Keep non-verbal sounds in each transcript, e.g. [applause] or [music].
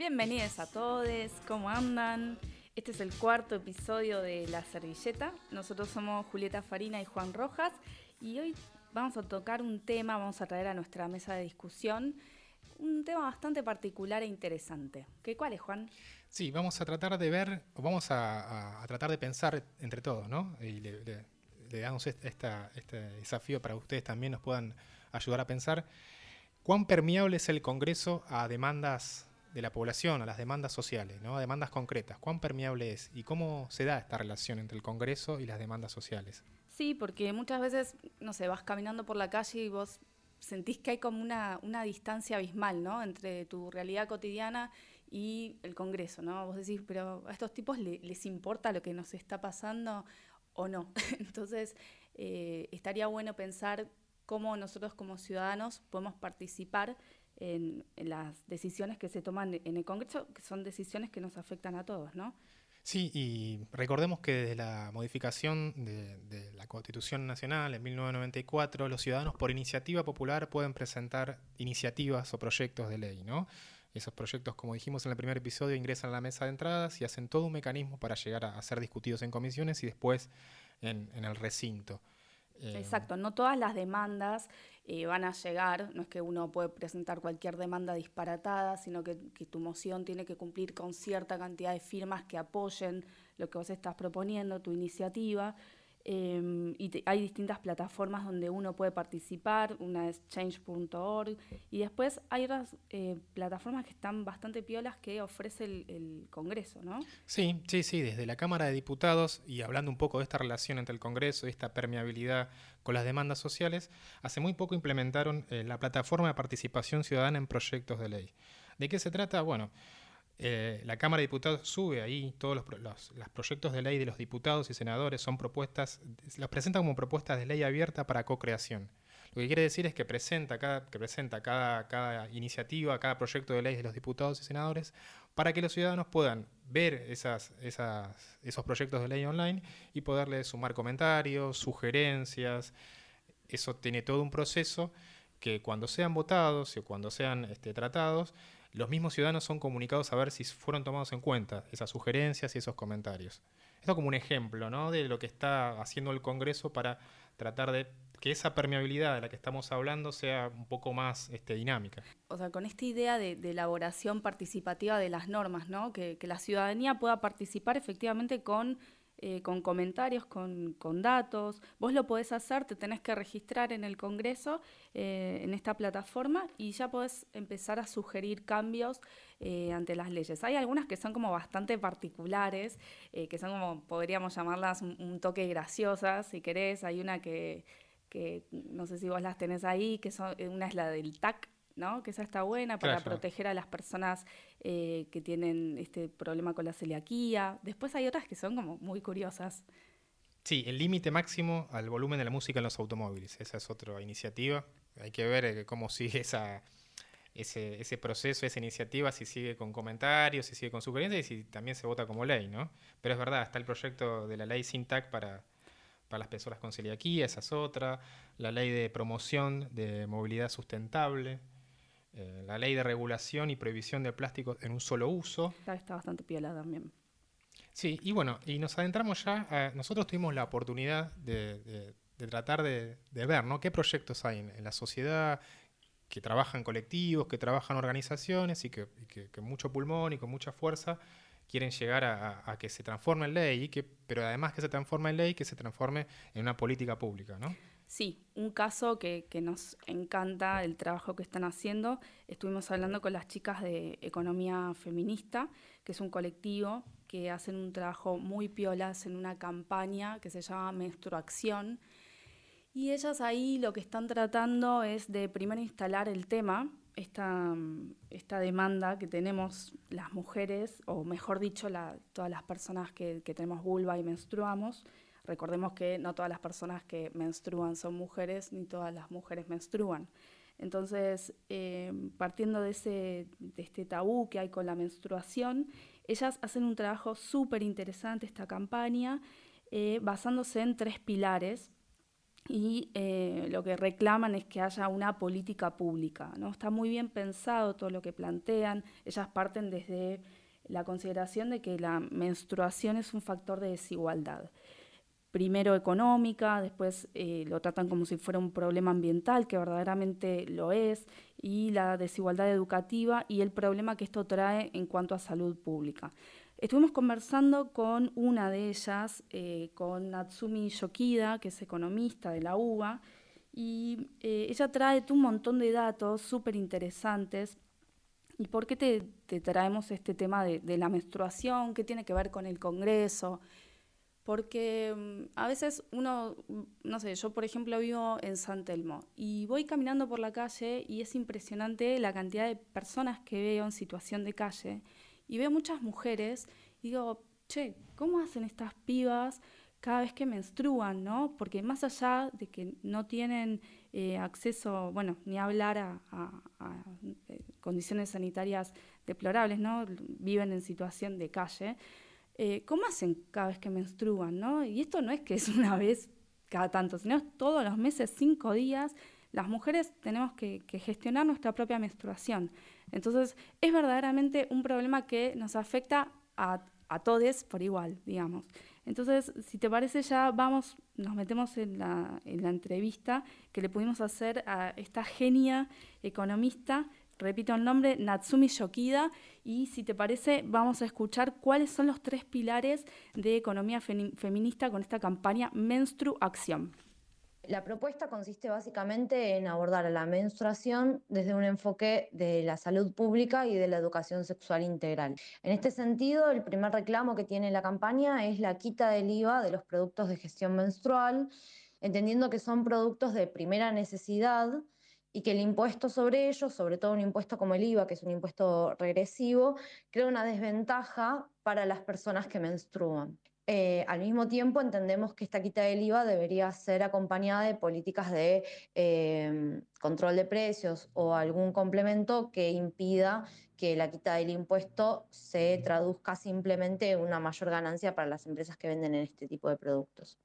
Bienvenidos a todos, ¿cómo andan? Este es el cuarto episodio de La Servilleta. Nosotros somos Julieta Farina y Juan Rojas y hoy vamos a tocar un tema, vamos a traer a nuestra mesa de discusión un tema bastante particular e interesante. ¿Qué cuál es, Juan? Sí, vamos a tratar de ver, vamos a, tratar de pensar entre todos, ¿no? Y le, damos este desafío para que ustedes también nos puedan ayudar a pensar cuán permeable es el Congreso a demandas de la población, a las demandas sociales, ¿no? a demandas concretas. ¿Cuán permeable es y cómo se da esta relación entre el Congreso y las demandas sociales? Sí, porque muchas veces, no sé, vas caminando por la calle y vos sentís que hay como una, una distancia abismal, ¿no? Entre tu realidad cotidiana y el Congreso, ¿no? Vos decís, pero a estos tipos les importa lo que nos está pasando o no. [laughs] Entonces, eh, estaría bueno pensar cómo nosotros como ciudadanos podemos participar en, las decisiones que se toman en el Congreso, que son decisiones que nos afectan a todos, ¿no? Sí, y recordemos que desde la modificación de, la Constitución Nacional en 1994, los ciudadanos por iniciativa popular pueden presentar iniciativas o proyectos de ley, ¿no? Esos proyectos, como dijimos en el primer episodio, ingresan a la mesa de entradas y hacen todo un mecanismo para llegar a, ser discutidos en comisiones y después en el recinto. Eh, Exacto, no todas las demandas eh, van a llegar, no es que uno puede presentar cualquier demanda disparatada, sino que, que, tu moción tiene que cumplir con cierta cantidad de firmas que apoyen lo que vos estás proponiendo, tu iniciativa. Em, y hay distintas plataformas donde uno puede participar, una es change.org, y después hay otras eh, plataformas que están bastante piolas que ofrece el, Congreso, ¿no? Sí, sí, sí, desde la Cámara de Diputados, y hablando un poco de esta relación entre el Congreso y esta permeabilidad con las demandas sociales, hace muy poco implementaron eh, la plataforma de participación ciudadana en proyectos de ley. ¿De qué se trata? Bueno, eh, la Cámara de Diputados sube ahí todos los, proyectos de ley de los diputados y senadores, son propuestas, los presenta como propuestas de ley abierta para co-creación. Lo que quiere decir es que presenta cada, que presenta cada, cada iniciativa, cada proyecto de ley de los diputados y senadores para que los ciudadanos puedan ver esas, esas, esos proyectos de ley online y poderle sumar comentarios, sugerencias. Eso tiene todo un proceso que cuando sean votados o cuando sean este, tratados, los mismos ciudadanos son comunicados a ver si fueron tomados en cuenta esas sugerencias y esos comentarios. Esto como un ejemplo ¿no? de lo que está haciendo el Congreso para tratar de que esa permeabilidad de la que estamos hablando sea un poco más este, dinámica. O sea, con esta idea de, elaboración participativa de las normas, ¿no? que, que la ciudadanía pueda participar efectivamente con eh, con comentarios, con, datos. Vos lo podés hacer, te tenés que registrar en el Congreso, eh, en esta plataforma, y ya podés empezar a sugerir cambios eh, ante las leyes. Hay algunas que son como bastante particulares, que son como, podríamos llamarlas un, toque graciosas, si querés. Hay una que, que, no sé si vos las tenés ahí, que son, una es la del TAC, ¿no? Que esa está buena para proteger a las personas eh, que tienen este problema con la celiaquía. Después hay otras que son como muy curiosas. Sí, el límite máximo al volumen de la música en los automóviles. Esa es otra iniciativa. Hay que ver eh, cómo sigue [laughs] esa, ese, ese proceso, esa iniciativa, si sigue con comentarios, si sigue con sugerencias y si también se vota como ley, ¿no? Pero es verdad, está el proyecto de la ley SINTAC para, para las personas con celiaquía, esa es otra. La ley de promoción de movilidad sustentable, eh, la ley de regulación y prohibición de plástico en un solo uso. Está, bastante piola también. Sí, y bueno, y nos adentramos ya, nosotros tuvimos la oportunidad de, tratar de, ver ¿no? qué proyectos hay en, la sociedad que trabajan colectivos, que trabajan organizaciones y que, con mucho pulmón y con mucha fuerza quieren llegar a, que se transforme en ley, y que, pero además que se transforme en ley, que se transforme en una política pública, ¿no? Sí, un caso que, nos encanta el trabajo que están haciendo. Estuvimos hablando con las chicas de Economía Feminista, que es un colectivo que hacen un trabajo muy piolas en una campaña que se llama Menstruación. Y ellas ahí lo que están tratando es de primero instalar el tema, esta, esta demanda que tenemos las mujeres, o mejor dicho, todas las personas que tenemos vulva y menstruamos, Recordemos que no todas las personas que menstruan son mujeres, ni todas las mujeres menstruan. Entonces, eh, partiendo de, ese, de este tabú que hay con la menstruación, ellas hacen un trabajo súper interesante esta campaña, eh, basándose en tres pilares, y eh, lo que reclaman es que haya una política pública. ¿no? Está muy bien pensado todo lo que plantean. Ellas parten desde la consideración de que la menstruación es un factor de desigualdad. Primero económica, después eh, lo tratan como si fuera un problema ambiental, que verdaderamente lo es, y la desigualdad educativa y el problema que esto trae en cuanto a salud pública. Estuvimos conversando con una de ellas, eh, con Natsumi Yokida, que es economista de la UBA, y eh, ella trae un montón de datos súper interesantes. ¿Y por qué te, traemos este tema de, de, la menstruación? ¿Qué tiene que ver con el Congreso? Porque mm, a veces uno, no sé, yo por ejemplo vivo en San Telmo y voy caminando por la calle y es impresionante la cantidad de personas que veo en situación de calle y veo muchas mujeres y digo, che, ¿cómo hacen estas pibas cada vez que menstruan, no? Porque más allá de que no tienen eh, acceso, bueno, ni hablar a, eh, condiciones sanitarias deplorables, ¿no? Viven en situación de calle. Eh, ¿Cómo hacen cada vez que menstruan, no? Y esto no es que es una vez cada tanto, sino todos los meses, cinco días, las mujeres tenemos que, gestionar nuestra propia menstruación. Entonces, es verdaderamente un problema que nos afecta a, todos por igual, digamos. Entonces, si te parece, ya vamos, nos metemos en la, en la entrevista que le pudimos hacer a esta genia economista repito el nombre, Natsumi Yokida, y si te parece, vamos a escuchar cuáles son los tres pilares de economía feminista con esta campaña Menstru Acción. La propuesta consiste básicamente en abordar la menstruación desde un enfoque de la salud pública y de la educación sexual integral. En este sentido, el primer reclamo que tiene la campaña es la quita del IVA de los productos de gestión menstrual, entendiendo que son productos de primera necesidad y que el impuesto sobre ellos, sobre todo un impuesto como el IVA, que es un impuesto regresivo, crea una desventaja para las personas que menstruan. Eh, al mismo tiempo, entendemos que esta quita del IVA debería ser acompañada de políticas de em, control de precios o algún complemento que impida que la quita del impuesto se traduzca simplemente en una mayor ganancia para las empresas que venden en este tipo de productos.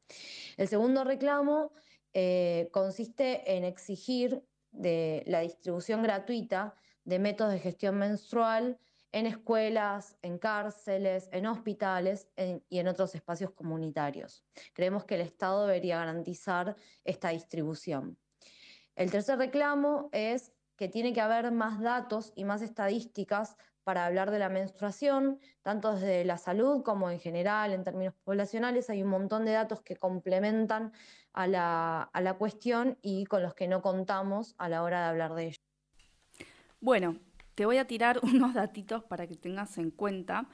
El segundo reclamo eh, consiste en exigir de la distribución gratuita de métodos de gestión menstrual en escuelas, en cárceles, en hospitales y en otros espacios comunitarios. Creemos que el Estado debería garantizar esta distribución. El tercer reclamo es que tiene que haber más datos y más estadísticas para hablar de la menstruación, tanto desde la salud como en general, en términos poblacionales. Hay un montón de datos que complementan a la, a la cuestión y con los que no contamos a la hora de hablar de ello. Bueno, te voy a tirar [laughs] unos datitos para que tengas en cuenta.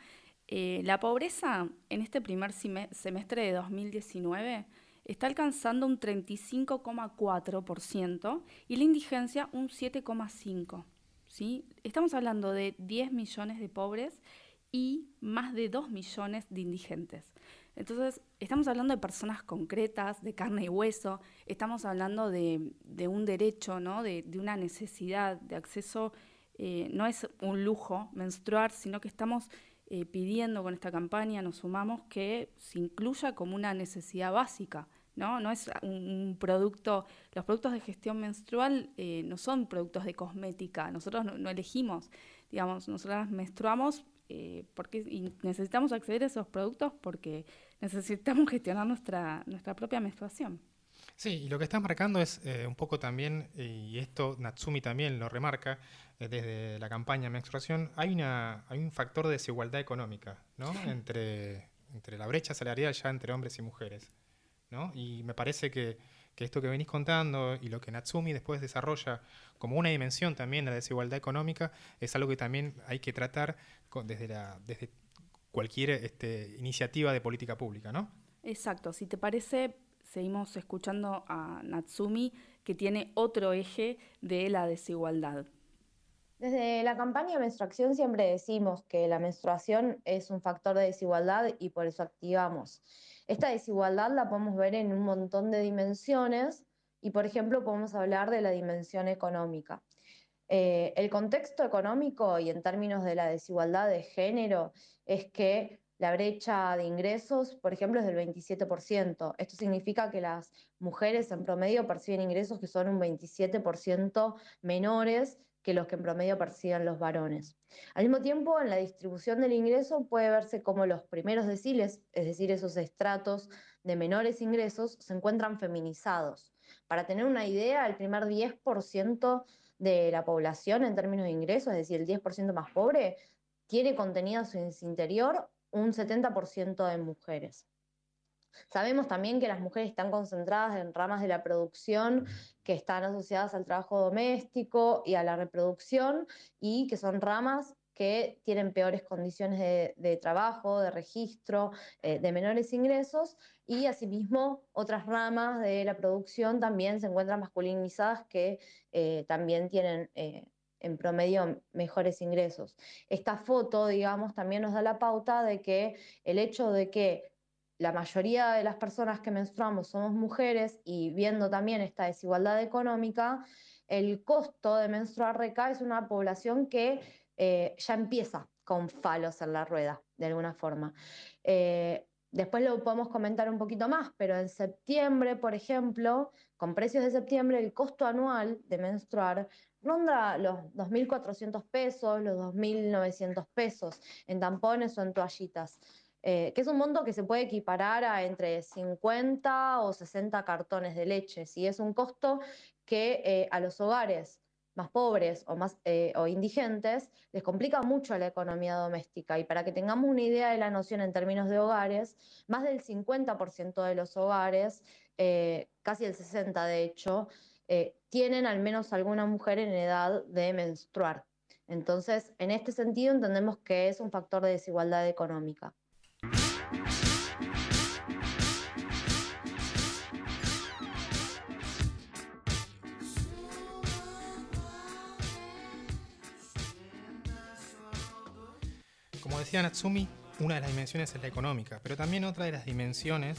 Eh, la pobreza en este primer semestre de 2019 está alcanzando un 35,4% y la indigencia un 7,5%. ¿sí? Estamos hablando de 10 millones de pobres y más de 2 millones de indigentes. Entonces, estamos hablando de personas concretas, de carne y hueso, estamos hablando de, un derecho, ¿no? de, una necesidad de acceso eh, no es un lujo menstruar, sino que estamos eh, pidiendo con esta campaña, nos sumamos, que se incluya como una necesidad básica. ¿no? No es un, producto, los productos de gestión menstrual eh, no son productos de cosmética, nosotros no, elegimos, digamos, nosotras menstruamos porque necesitamos acceder a esos productos porque necesitamos gestionar nuestra, nuestra propia menstruación. Sí, y lo que estás marcando es eh, un poco también, y esto Natsumi también lo remarca eh, desde la campaña Menstruación, hay, una, hay un factor de desigualdad económica ¿no? entre, entre la brecha salarial ya entre hombres y mujeres. ¿no? Y me parece que, que, esto que venís contando y lo que Natsumi después desarrolla como una dimensión también de la desigualdad económica es algo que también hay que tratar desde, la, desde cualquier este, iniciativa de política pública, ¿no? Exacto. Si te parece, seguimos escuchando a Natsumi, que tiene otro eje de la desigualdad. Desde la campaña de menstruación siempre decimos que la menstruación es un factor de desigualdad y por eso activamos. Esta desigualdad la podemos ver en un montón de dimensiones y, por ejemplo, podemos hablar de la dimensión económica. Eh, el contexto económico y en términos de la desigualdad de género es que la brecha de ingresos, por ejemplo, es del 27%. Esto significa que las mujeres en promedio perciben ingresos que son un 27% menores que los que en promedio perciben los varones. Al mismo tiempo, en la distribución del ingreso puede verse como los primeros deciles, es decir, esos estratos de menores ingresos, se encuentran feminizados. Para tener una idea, el primer 10% de la población en términos de ingresos, es decir, el 10% más pobre, tiene contenido en su interior un 70% de mujeres. Sabemos también que las mujeres están concentradas en ramas de la producción que están asociadas al trabajo doméstico y a la reproducción y que son ramas que tienen peores condiciones de, trabajo, de registro, eh, de menores ingresos y asimismo otras ramas de la producción también se encuentran masculinizadas que eh, también tienen eh, en promedio mejores ingresos. Esta foto, digamos, también nos da la pauta de que el hecho de que la mayoría de las personas que menstruamos somos mujeres y viendo también esta desigualdad económica, el costo de menstruar recae es una población que eh, ya empieza con falos en la rueda, de alguna forma. Eh, después lo podemos comentar un poquito más, pero en septiembre, por ejemplo, con precios de septiembre, el costo anual de menstruar ronda los 2.400 pesos, los 2.900 pesos en tampones o en toallitas, eh, que es un monto que se puede equiparar a entre 50 o 60 cartones de leche. Si es un costo que eh, a los hogares más pobres o, más, eh, o indigentes les complica mucho la economía doméstica. Y para que tengamos una idea de la noción en términos de hogares, más del 50% de los hogares, casi el 60% de hecho, tienen al menos alguna mujer en edad de menstruar. Entonces, en este sentido, entendemos que es un factor de desigualdad económica. Decía Natsumi, una de las dimensiones es la económica, pero también otra de las dimensiones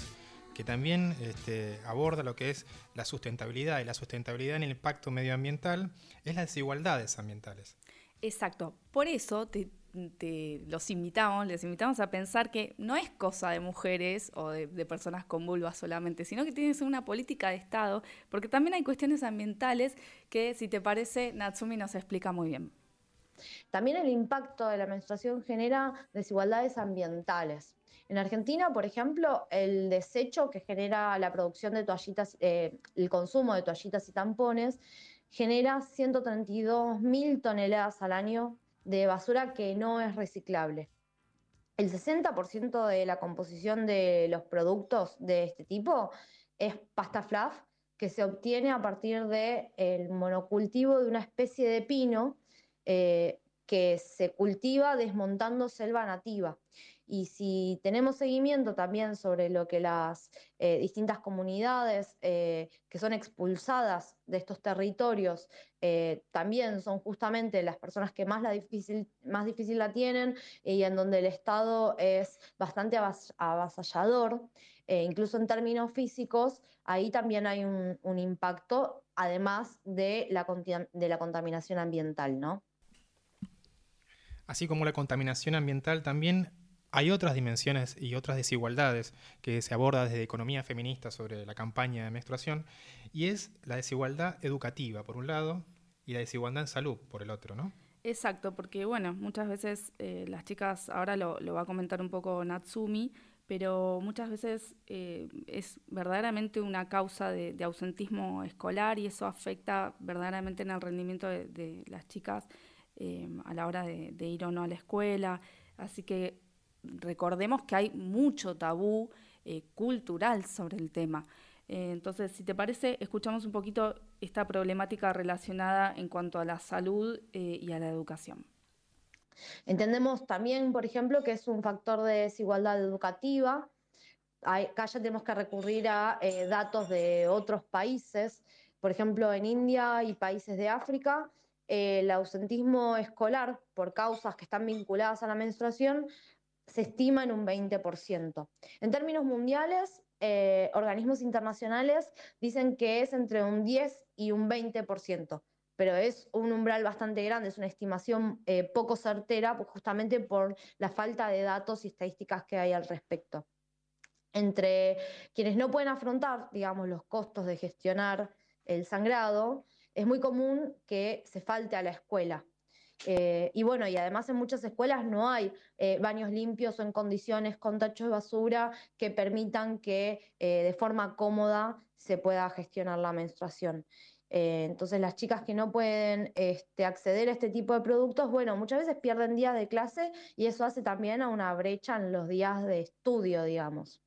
que también este, aborda lo que es la sustentabilidad y la sustentabilidad en el impacto medioambiental es las desigualdades ambientales. Exacto, por eso te, los invitamos, les invitamos a pensar que no es cosa de mujeres o de, personas con vulvas solamente, sino que tiene que ser una política de Estado, porque también hay cuestiones ambientales que, si te parece, Natsumi nos explica muy bien. También el impacto de la menstruación genera desigualdades ambientales. En Argentina, por ejemplo, el desecho que genera la producción de toallitas, eh, el consumo de toallitas y tampones, genera 132 mil toneladas al año de basura que no es reciclable. El 60% de la composición de los productos de este tipo es pasta fluff que se obtiene a partir del monocultivo de una especie de pino eh, que se cultiva desmontando selva nativa. Y si tenemos seguimiento también sobre lo que las eh, distintas comunidades eh, que son expulsadas de estos territorios también son justamente las personas que más, la difícil, más difícil la tienen y en donde el Estado es bastante avasallador, incluso en términos físicos, ahí también hay un, un impacto, además de la, de la contaminación ambiental, ¿no? Así como la contaminación ambiental, también hay otras dimensiones y otras desigualdades que se aborda desde economía feminista sobre la campaña de menstruación, y es la desigualdad educativa, por un lado, y la desigualdad en salud, por el otro, ¿no? Exacto, porque bueno, muchas veces eh, las chicas, ahora lo, va a comentar un poco Natsumi, pero muchas veces eh, es verdaderamente una causa de, ausentismo escolar y eso afecta verdaderamente en el rendimiento de, las chicas eh, a la hora de, de, ir o no a la escuela. Así que recordemos que hay mucho tabú eh, cultural sobre el tema. Eh, entonces, si te parece, escuchamos un poquito esta problemática relacionada en cuanto a la salud eh, y a la educación. Entendemos también, por ejemplo, que es un factor de desigualdad educativa. acá ya tenemos que recurrir a datos de otros países. Por ejemplo, en India y países de África, el ausentismo escolar por causas que están vinculadas a la menstruación se estima en un 20%. En términos mundiales, eh, organismos internacionales dicen que es entre un 10 y un 20%. pero es un umbral bastante grande, es una estimación eh, poco certera, justamente por la falta de datos y estadísticas que hay al respecto. Entre quienes no pueden afrontar, digamos, los costos de gestionar el sangrado, es muy común que se falte a la escuela. Eh, y bueno, y además en muchas escuelas no hay eh, baños limpios o en condiciones con tachos de basura que permitan que de forma cómoda se pueda gestionar la menstruación. Eh, entonces las chicas que no pueden este, acceder a este tipo de productos, bueno, muchas veces pierden días de clase y eso hace también a una brecha en los días de estudio, digamos.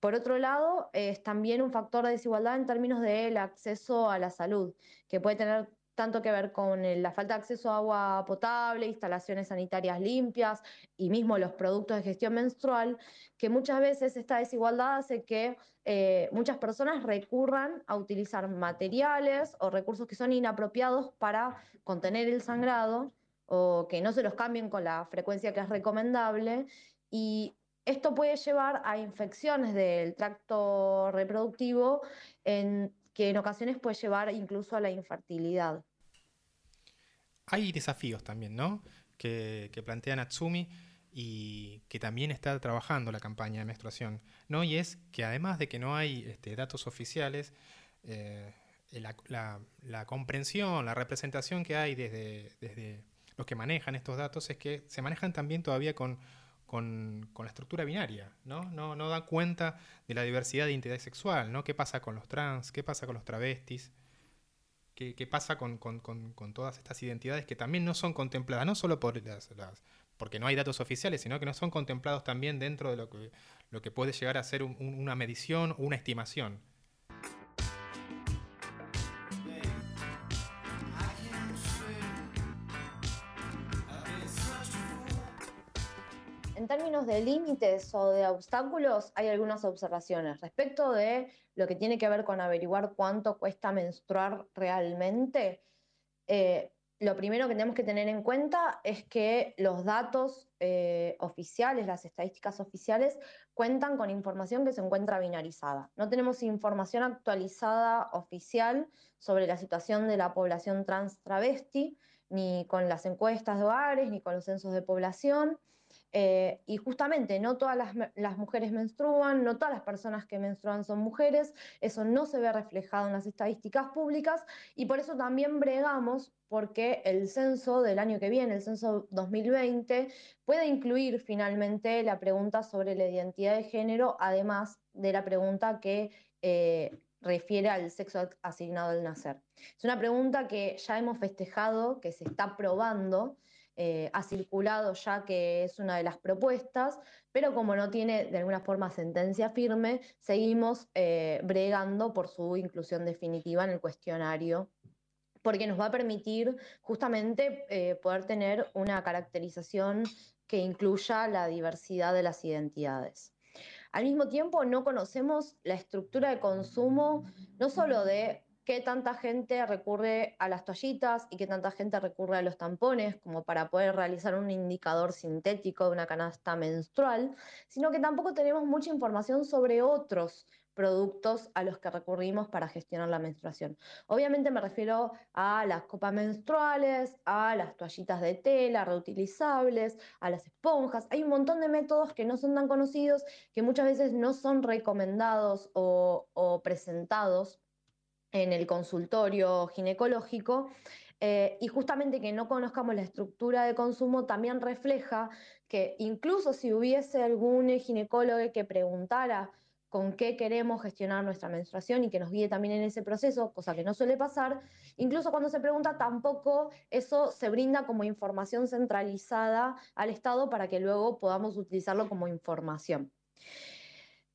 Por otro lado, es también un factor de desigualdad en términos del acceso a la salud, que puede tener tanto que ver con la falta de acceso a agua potable, instalaciones sanitarias limpias y mismo los productos de gestión menstrual, que muchas veces esta desigualdad hace que eh, muchas personas recurran a utilizar materiales o recursos que son inapropiados para contener el sangrado o que no se los cambien con la frecuencia que es recomendable. Y esto puede llevar a infecciones del tracto reproductivo que en ocasiones puede llevar incluso a la infertilidad hay desafíos también, ¿no? Que, plantea Natsumi y que también está trabajando la campaña de menstruación, ¿no? Y es que además de que no hay este, datos oficiales, eh, la, comprensión, la representación que hay desde, los que manejan estos datos es que se manejan también todavía con, con, la estructura binaria, ¿no? ¿no? No da cuenta de la diversidad de identidad sexual, ¿no? ¿Qué pasa con los trans? ¿Qué pasa con los travestis? qué, pasa con, todas estas identidades que también no son contempladas, no solo por las, porque no hay datos oficiales, sino que no son contemplados también dentro de lo que, lo que puede llegar a ser una medición o una estimación. En términos de límites o de obstáculos, hay algunas observaciones. Respecto de lo que tiene que ver con averiguar cuánto cuesta menstruar realmente, eh, lo primero que tenemos que tener en cuenta es que los datos eh, oficiales, las estadísticas oficiales, cuentan con información que se encuentra binarizada. No tenemos información actualizada oficial sobre la situación de la población trans travesti, ni con las encuestas de hogares, ni con los censos de población. Eh, y justamente no todas las, mujeres menstruan, no todas las personas que menstruan son mujeres, eso no se ve reflejado en las estadísticas públicas y por eso también bregamos porque el censo del año que viene, el censo 2020, puede incluir finalmente la pregunta sobre la identidad de género, además de la pregunta que... Eh, refiere al sexo asignado al nacer. Es una pregunta que ya hemos festejado, que se está probando, eh, ha circulado ya que es una de las propuestas, pero como no tiene de alguna forma sentencia firme, seguimos eh, bregando por su inclusión definitiva en el cuestionario porque nos va a permitir justamente eh, poder tener una caracterización que incluya la diversidad de las identidades. Al mismo tiempo, no conocemos la estructura de consumo, no solo de qué tanta gente recurre a las toallitas y qué tanta gente recurre a los tampones como para poder realizar un indicador sintético de una canasta menstrual, sino que tampoco tenemos mucha información sobre otros productos a los que recurrimos para gestionar la menstruación. Obviamente me refiero a las copas menstruales, a las toallitas de tela reutilizables, a las esponjas. Hay un montón de métodos que no son tan conocidos, que muchas veces no son recomendados o, o presentados en el consultorio ginecológico. Eh, y justamente que no conozcamos la estructura de consumo también refleja que incluso si hubiese algún ginecólogo que preguntara con qué queremos gestionar nuestra menstruación y que nos guíe también en ese proceso, cosa que no suele pasar, incluso cuando se pregunta tampoco eso se brinda como información centralizada al Estado para que luego podamos utilizarlo como información.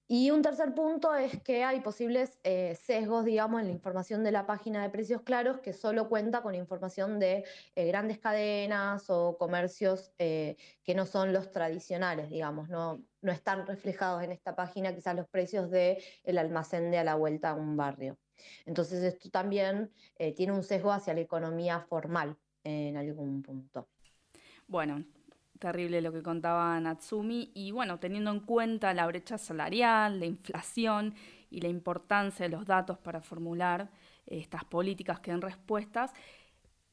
Y un tercer punto es que hay posibles eh, sesgos, digamos, en la información de la página de precios claros que solo cuenta con información de eh, grandes cadenas o comercios eh, que no son los tradicionales, digamos, no, no están reflejados en esta página quizás los precios del el almacén de a la vuelta a un barrio. Entonces esto también tiene un sesgo hacia la economía formal en algún punto. Bueno, terrible lo que contaba Natsumi. Y bueno, teniendo en cuenta la brecha salarial, la inflación y la importancia de los datos para formular estas políticas que den respuestas,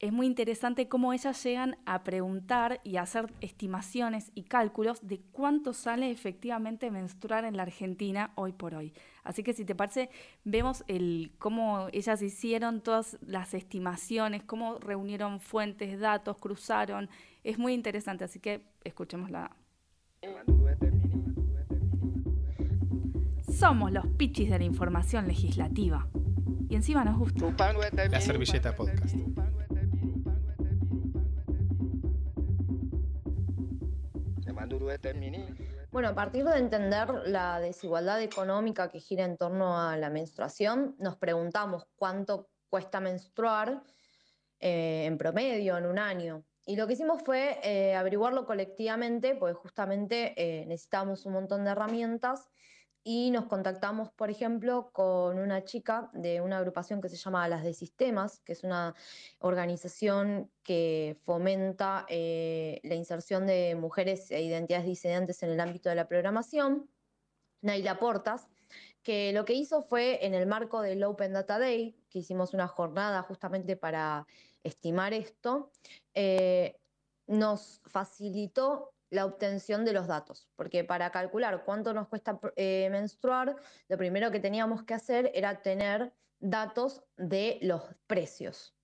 es muy interesante cómo ellas llegan a preguntar y hacer estimaciones y cálculos de cuánto sale efectivamente menstruar en la Argentina hoy por hoy. Así que si te parece, vemos el, cómo ellas hicieron todas las estimaciones, cómo reunieron fuentes, datos, cruzaron. Es muy interesante, así que escuchémosla. Somos los pichis de la información legislativa. Y encima nos gusta. La servilleta podcast. Bueno, a partir de entender la desigualdad económica que gira en torno a la menstruación, nos preguntamos cuánto cuesta menstruar eh, en promedio en un año. Y lo que hicimos fue eh, averiguarlo colectivamente, porque justamente eh, necesitamos un montón de herramientas y nos contactamos, por ejemplo, con una chica de una agrupación que se llama Las de Sistemas, que es una organización que fomenta eh, la inserción de mujeres e identidades disidentes en el ámbito de la programación, Naila Portas, que lo que hizo fue en el marco del Open Data Day, que hicimos una jornada justamente para estimar esto, eh, nos facilitó la obtención de los datos, porque para calcular cuánto nos cuesta eh, menstruar, lo primero que teníamos que hacer era tener datos de los precios.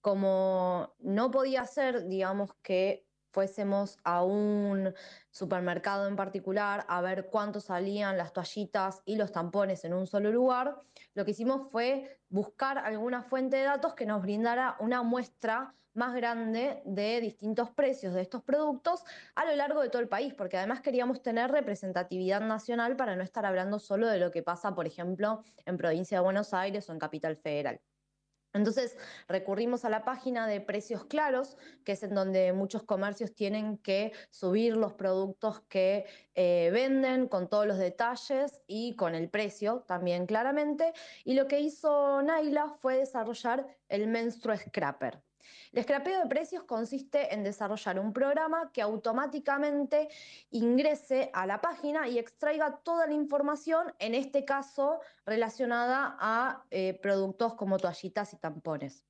Como no podía ser, digamos, que fuésemos a un supermercado en particular a ver cuánto salían las toallitas y los tampones en un solo lugar, lo que hicimos fue buscar alguna fuente de datos que nos brindara una muestra más grande de distintos precios de estos productos a lo largo de todo el país, porque además queríamos tener representatividad nacional para no estar hablando solo de lo que pasa, por ejemplo, en provincia de Buenos Aires o en Capital Federal. Entonces recurrimos a la página de Precios Claros, que es en donde muchos comercios tienen que subir los productos que eh, venden con todos los detalles y con el precio también claramente. Y lo que hizo Naila fue desarrollar el Menstru Scrapper. El scrapeo de precios consiste en desarrollar un programa que automáticamente ingrese a la página y extraiga toda la información, en este caso relacionada a eh, productos como toallitas y tampones.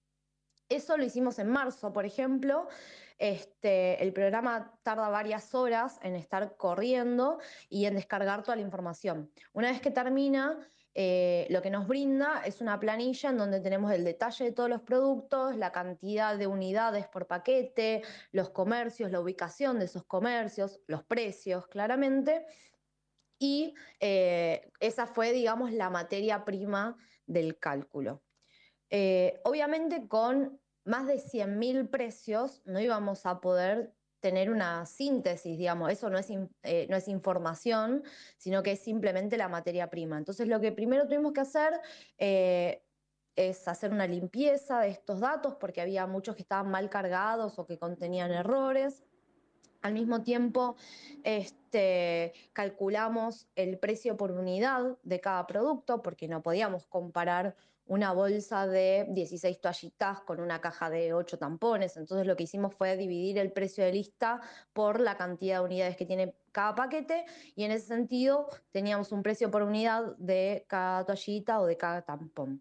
Eso lo hicimos en marzo, por ejemplo. Este, el programa tarda varias horas en estar corriendo y en descargar toda la información. Una vez que termina, eh, lo que nos brinda es una planilla en donde tenemos el detalle de todos los productos, la cantidad de unidades por paquete, los comercios, la ubicación de esos comercios, los precios, claramente. Y eh, esa fue, digamos, la materia prima del cálculo. Eh, obviamente con más de 100.000 precios no íbamos a poder tener una síntesis, digamos, eso no es, eh, no es información, sino que es simplemente la materia prima. Entonces lo que primero tuvimos que hacer eh, es hacer una limpieza de estos datos porque había muchos que estaban mal cargados o que contenían errores. Al mismo tiempo, este, calculamos el precio por unidad de cada producto porque no podíamos comparar una bolsa de 16 toallitas con una caja de 8 tampones. Entonces lo que hicimos fue dividir el precio de lista por la cantidad de unidades que tiene cada paquete y en ese sentido teníamos un precio por unidad de cada toallita o de cada tampón.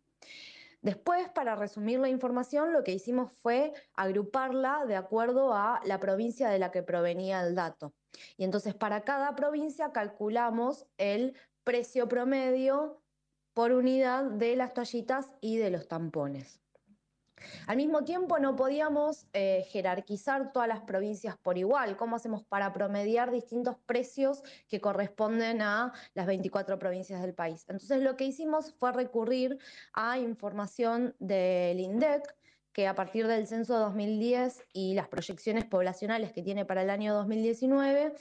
Después, para resumir la información, lo que hicimos fue agruparla de acuerdo a la provincia de la que provenía el dato. Y entonces para cada provincia calculamos el precio promedio por unidad de las toallitas y de los tampones. Al mismo tiempo no podíamos eh, jerarquizar todas las provincias por igual. ¿Cómo hacemos para promediar distintos precios que corresponden a las 24 provincias del país? Entonces lo que hicimos fue recurrir a información del INDEC, que a partir del censo 2010 y las proyecciones poblacionales que tiene para el año 2019,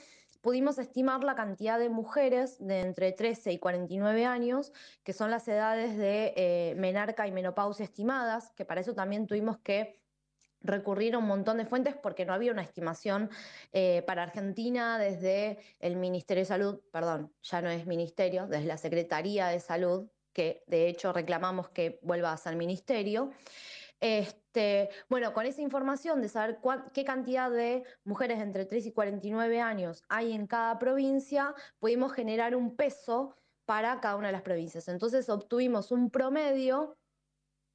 pudimos estimar la cantidad de mujeres de entre 13 y 49 años, que son las edades de eh, menarca y menopausia estimadas, que para eso también tuvimos que recurrir a un montón de fuentes porque no había una estimación eh, para Argentina desde el Ministerio de Salud, perdón, ya no es ministerio, desde la Secretaría de Salud, que de hecho reclamamos que vuelva a ser ministerio. Este, bueno, con esa información de saber qué cantidad de mujeres entre 3 y 49 años hay en cada provincia, pudimos generar un peso para cada una de las provincias. Entonces obtuvimos un promedio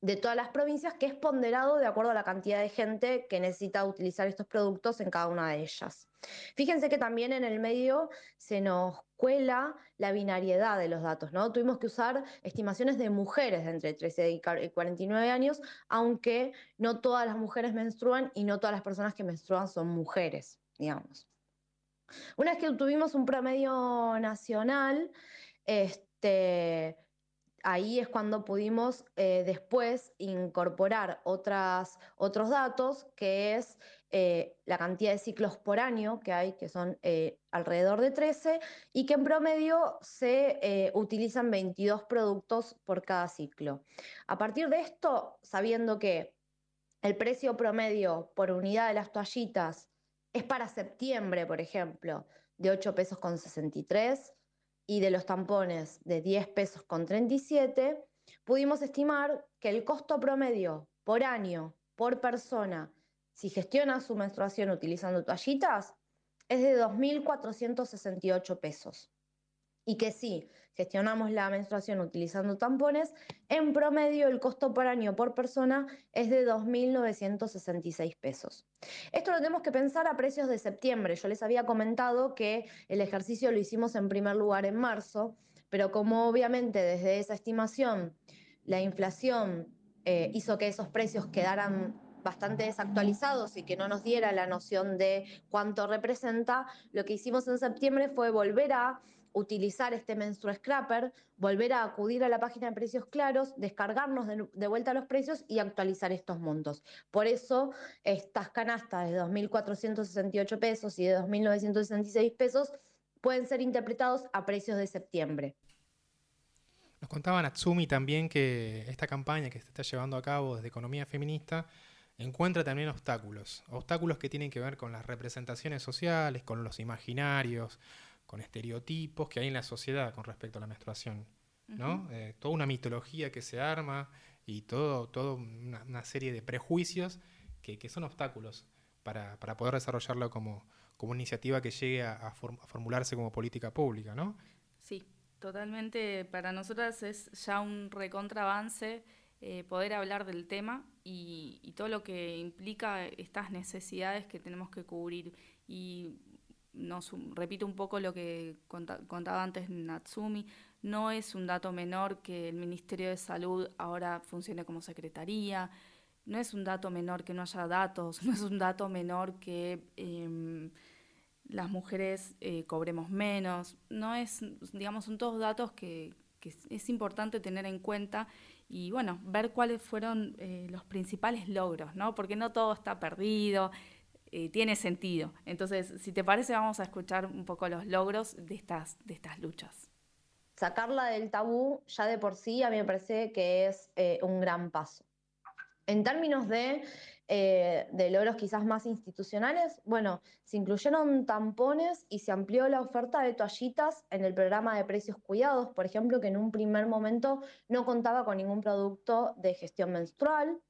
de todas las provincias, que es ponderado de acuerdo a la cantidad de gente que necesita utilizar estos productos en cada una de ellas. Fíjense que también en el medio se nos cuela la binariedad de los datos, ¿no? Tuvimos que usar estimaciones de mujeres de entre 13 y 49 años, aunque no todas las mujeres menstruan y no todas las personas que menstruan son mujeres, digamos. Una vez que tuvimos un promedio nacional, este, ahí es cuando pudimos eh, después incorporar otros datos, que es eh, la cantidad de ciclos por año que hay, que son eh, alrededor de 13, y que en promedio se utilizan 22 productos por cada ciclo. A partir de esto, sabiendo que el precio promedio por unidad de las toallitas es para septiembre, por ejemplo, de 8 pesos con 63, y de los tampones de 10 pesos con 37, pudimos estimar que el costo promedio por año, por persona, si gestiona su menstruación utilizando toallitas, es de 2.468 pesos. Y que si gestionamos la menstruación utilizando tampones, en promedio el costo por año por persona es de 2.966 pesos. Esto lo tenemos que pensar a precios de septiembre. Yo les había comentado que el ejercicio lo hicimos en primer lugar en marzo, pero como obviamente desde esa estimación la inflación eh, hizo que esos precios quedaran bastante desactualizados y que no nos diera la noción de cuánto representa, lo que hicimos en septiembre fue volver a utilizar este menstrual scrapper, volver a acudir a la página de precios claros, descargarnos de, vuelta los precios y actualizar estos montos. Por eso estas canastas de 2.468 pesos y de 2.966 pesos pueden ser interpretados a precios de septiembre. Nos contaba Natsumi también que esta campaña que se está llevando a cabo desde Economía Feminista encuentra también obstáculos, obstáculos que tienen que ver con las representaciones sociales, con los imaginarios, con estereotipos que hay en la sociedad con respecto a la menstruación. ¿no? Eh, toda una mitología que se arma y todo, todo una, serie de prejuicios que, son obstáculos para, poder desarrollarlo como, como iniciativa que llegue a, formularse como política pública, ¿no? Sí, totalmente. Para nosotras es ya un recontraavance eh, poder hablar del tema y, y, todo lo que implica estas necesidades que tenemos que cubrir. Y repito un poco lo que contaba antes Natsumi, no es un dato menor que el Ministerio de Salud ahora funcione como secretaría, no es un dato menor que no haya datos, [laughs] no es un dato menor que em, las mujeres eh, cobremos menos, no es, digamos, son todos datos que, es importante tener en cuenta y bueno, ver cuáles fueron eh, los principales logros, ¿no? Porque no todo está perdido, eh, tiene sentido. Entonces, si te parece, vamos a escuchar un poco los logros de estas, de estas luchas. Sacarla del tabú ya de por sí a mí me parece que es eh, un gran paso. En términos de, eh, de logros quizás más institucionales, bueno, se incluyeron tampones y se amplió la oferta de toallitas en el programa de precios cuidados, por ejemplo, que en un primer momento no contaba con ningún producto de gestión menstrual.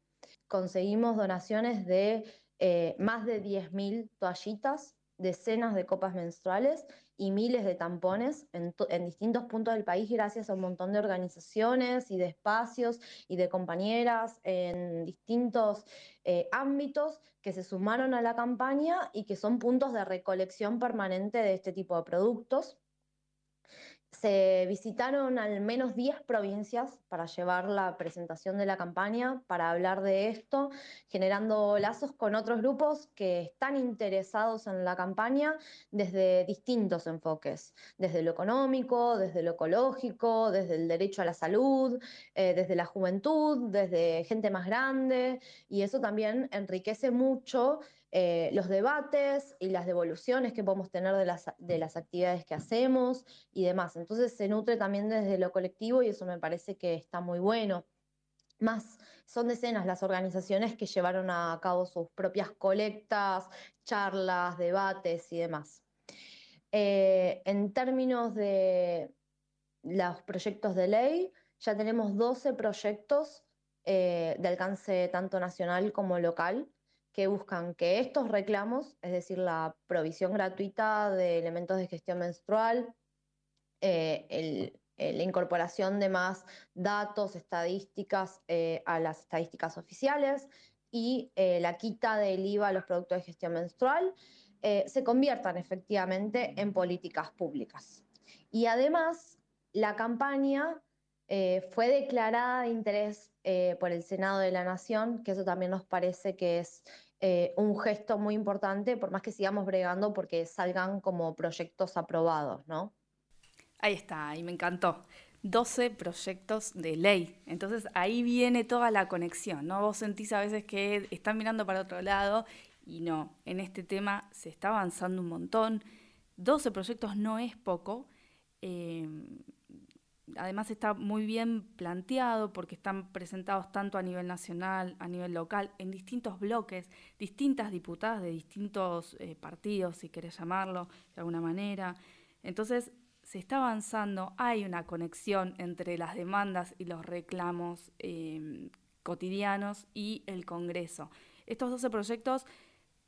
Conseguimos donaciones de eh, más de 10.000 toallitas, decenas de copas menstruales y miles de tampones en, distintos puntos del país gracias a un montón de organizaciones y de espacios y de compañeras en distintos eh, ámbitos que se sumaron a la campaña y que son puntos de recolección permanente de este tipo de productos. Se visitaron al menos 10 provincias para llevar la presentación de la campaña, para hablar de esto, generando lazos con otros grupos que están interesados en la campaña desde distintos enfoques, desde lo económico, desde lo ecológico, desde el derecho a la salud, eh, desde la juventud, desde gente más grande, y eso también enriquece mucho eh, los debates y las devoluciones que podemos tener de las, de las actividades que hacemos y demás. Entonces se nutre también desde lo colectivo y eso me parece que está muy bueno. Más, son decenas las organizaciones que llevaron a cabo sus propias colectas, charlas, debates y demás. Eh, en términos de los proyectos de ley, ya tenemos 12 proyectos eh, de alcance tanto nacional como local que buscan que estos reclamos, es decir, la provisión gratuita de elementos de gestión menstrual, eh, eh, la incorporación de más datos, estadísticas eh, a las estadísticas oficiales y la quita del IVA a los productos de gestión menstrual, se conviertan efectivamente en políticas públicas. Y además, la campaña fue declarada de interés por el Senado de la Nación, que eso también nos parece que es eh, un gesto muy importante, por más que sigamos bregando porque salgan como proyectos aprobados, ¿no? Ahí está, y me encantó. 12 proyectos de ley. Entonces ahí viene toda la conexión, ¿no? Vos sentís a veces que están mirando para otro lado y no, en este tema se está avanzando un montón. 12 proyectos no es poco. Eh, además está muy bien planteado porque están presentados tanto a nivel nacional, a nivel local, en distintos bloques, distintas diputadas de distintos eh, partidos, si querés llamarlo de alguna manera. Entonces, se está avanzando, hay una conexión entre las demandas y los reclamos em, cotidianos y el Congreso. Estos 12 proyectos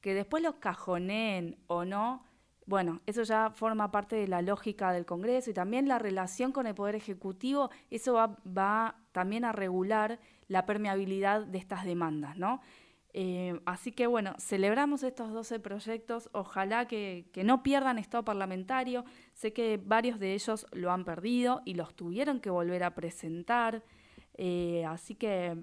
que después los cajoneen o no, bueno, eso ya forma parte de la lógica del Congreso y también la relación con el Poder Ejecutivo, eso va, también a regular la permeabilidad de estas demandas, ¿no? Eh, así que bueno, celebramos estos 12 proyectos, ojalá que, no pierdan estado parlamentario, sé que varios de ellos lo han perdido y los tuvieron que volver a presentar, eh, así que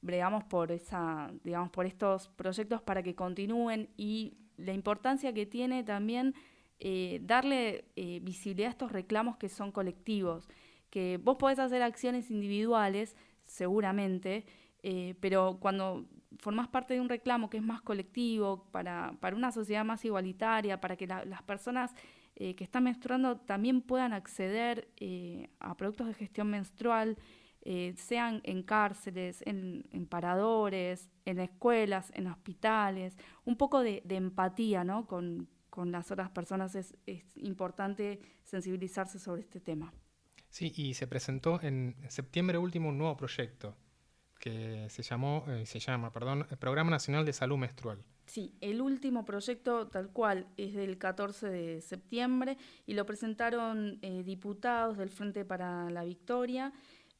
bregamos por, esa, digamos, por estos proyectos para que continúen y la importancia que tiene también eh, darle eh, visibilidad a estos reclamos que son colectivos, que vos podés hacer acciones individuales, seguramente, eh, pero cuando formás parte de un reclamo que es más colectivo, para, una sociedad más igualitaria, para que las personas que están menstruando también puedan acceder a productos de gestión menstrual, sean en cárceles, en, en paradores, en escuelas, en hospitales, un poco de, empatía ¿no? con, las otras personas. Es, importante sensibilizarse sobre este tema. Sí, y se presentó en septiembre último un nuevo proyecto que se llamó, eh, se llama, perdón, el Programa Nacional de Salud Menstrual. Sí, el último proyecto tal cual es del 14 de septiembre y lo presentaron eh, diputados del Frente para la Victoria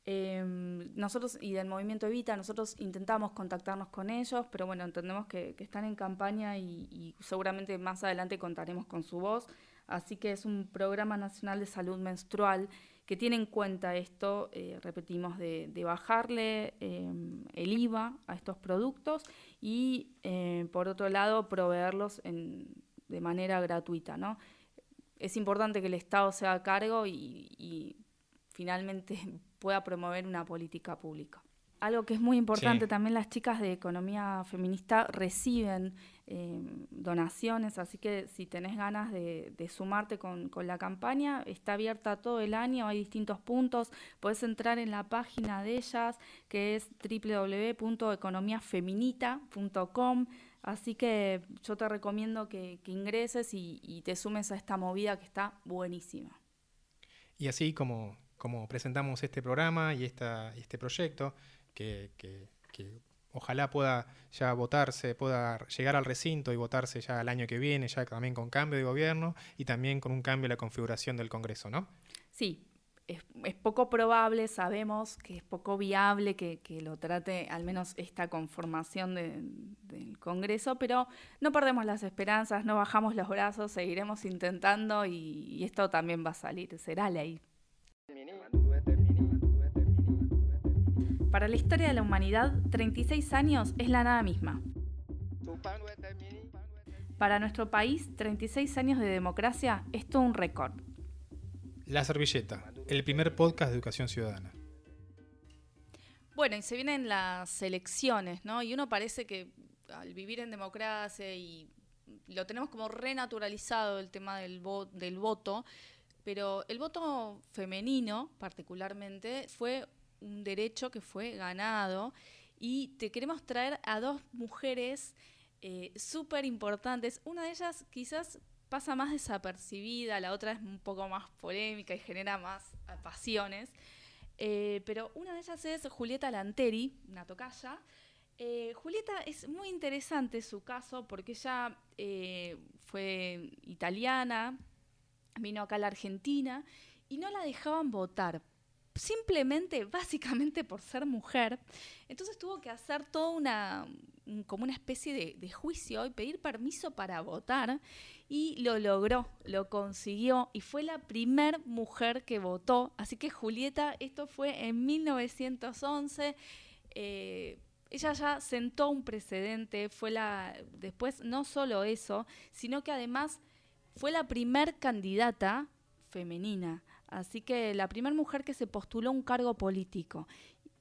Em, nosotros y del movimiento Evita, nosotros intentamos contactarnos con ellos, pero bueno, entendemos que, están en campaña y, seguramente más adelante contaremos con su voz. Así que es un programa nacional de salud menstrual que tiene en cuenta esto, eh, repetimos, de, bajarle em, el IVA a estos productos y, eh, por otro lado, proveerlos de manera gratuita. ¿no? Es importante que el Estado se haga cargo y finalmente pueda promover una política pública. Algo que es muy importante, también las chicas de economía feminista reciben eh, donaciones, así que si tenés ganas de, sumarte con, la campaña, está abierta todo el año, hay distintos puntos, podés entrar en la página de ellas, que es www.economiafeminita.com, así que yo te recomiendo que, ingreses y, y te sumes a esta movida que está buenísima. Y así como como presentamos este programa y este proyecto, que, ojalá pueda ya votarse, pueda llegar al recinto y votarse ya el año que viene, ya también con cambio de gobierno y también con un cambio en la configuración del Congreso, ¿no? Sí, es, poco probable, sabemos que es poco viable que, lo trate al menos esta conformación del Congreso, pero no perdemos las esperanzas, no bajamos los brazos, seguiremos intentando y esto también va a salir, será ley. Para la historia de la humanidad, 36 años es la nada misma. Para nuestro país, 36 años de democracia es todo un récord. La Servilleta, el primer podcast de educación ciudadana. Bueno, y se vienen las elecciones, ¿no? Y uno parece que al vivir en democracia y lo tenemos como renaturalizado el tema del, del voto, pero el voto femenino particularmente fue un derecho que fue ganado y te queremos traer a dos mujeres eh, súper importantes. Una de ellas quizás pasa más desapercibida, la otra es un poco más polémica y genera más pasiones. Eh, pero una de ellas es Julieta Lanteri, una tocaya. Eh, Julieta es muy interesante su caso porque ella fue italiana, vino acá a la Argentina y no la dejaban votar. Simplemente, básicamente por ser mujer. Entonces tuvo que hacer toda una, como una especie de, juicio y pedir permiso para votar. Y lo logró, lo consiguió. Y fue la primer mujer que votó. Así que Julieta, esto fue en 1911. Eh, ella ya sentó un precedente, fue la, después no solo eso, sino que además fue la primer candidata femenina, así que la primera mujer que se postuló un cargo político.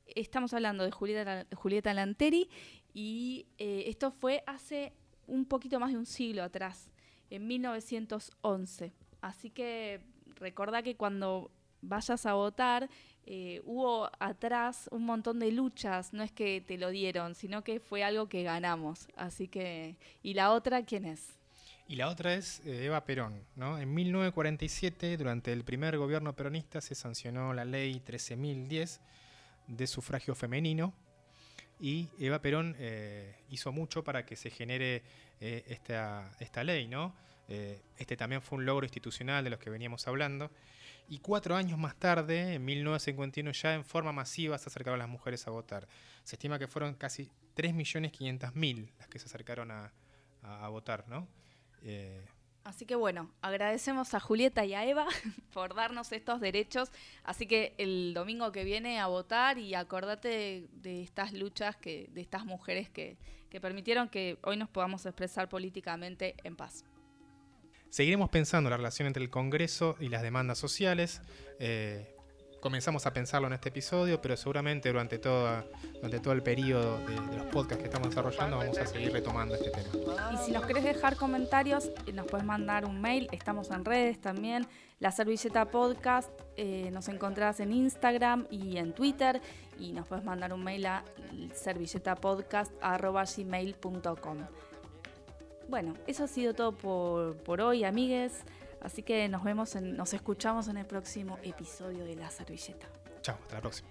Estamos hablando de Julieta, Julieta Lanteri y eh, esto fue hace un poquito más de un siglo atrás, en 1911. Así que recordá que cuando vayas a votar, eh, hubo atrás un montón de luchas, no es que te lo dieron, sino que fue algo que ganamos. Así que, ¿y la otra quién es? Y la otra es eh, Eva Perón. ¿no? En 1947, durante el primer gobierno peronista, se sancionó la ley 13.010 de sufragio femenino y Eva Perón eh, hizo mucho para que se genere esta, esta, ley. ¿no? este también fue un logro institucional de los que veníamos hablando. Y cuatro años más tarde, en 1951, ya en forma masiva se acercaron las mujeres a votar. Se estima que fueron casi 3.500.000 las que se acercaron a, votar, ¿no? Eh, Así que bueno, agradecemos a Julieta y a Eva [laughs] por darnos estos derechos. Así que el domingo que viene a votar y acordate de, estas luchas, que, de estas mujeres que permitieron que hoy nos podamos expresar políticamente en paz. Seguiremos pensando la relación entre el Congreso y las demandas sociales. Eh, comenzamos a pensarlo en este episodio, pero seguramente durante, toda, durante todo el periodo de, los podcasts que estamos desarrollando vamos a seguir retomando este tema. Y si nos querés dejar comentarios, eh, nos puedes mandar un mail, estamos en redes también. La Servilleta Podcast, eh, nos encontrás en Instagram y en Twitter y nos puedes mandar un mail a servilletapodcast.gmail.com. Bueno, eso ha sido todo por, hoy, amigues. Así que nos vemos, nos escuchamos en el próximo episodio de La Servilleta. Chao, hasta la próxima.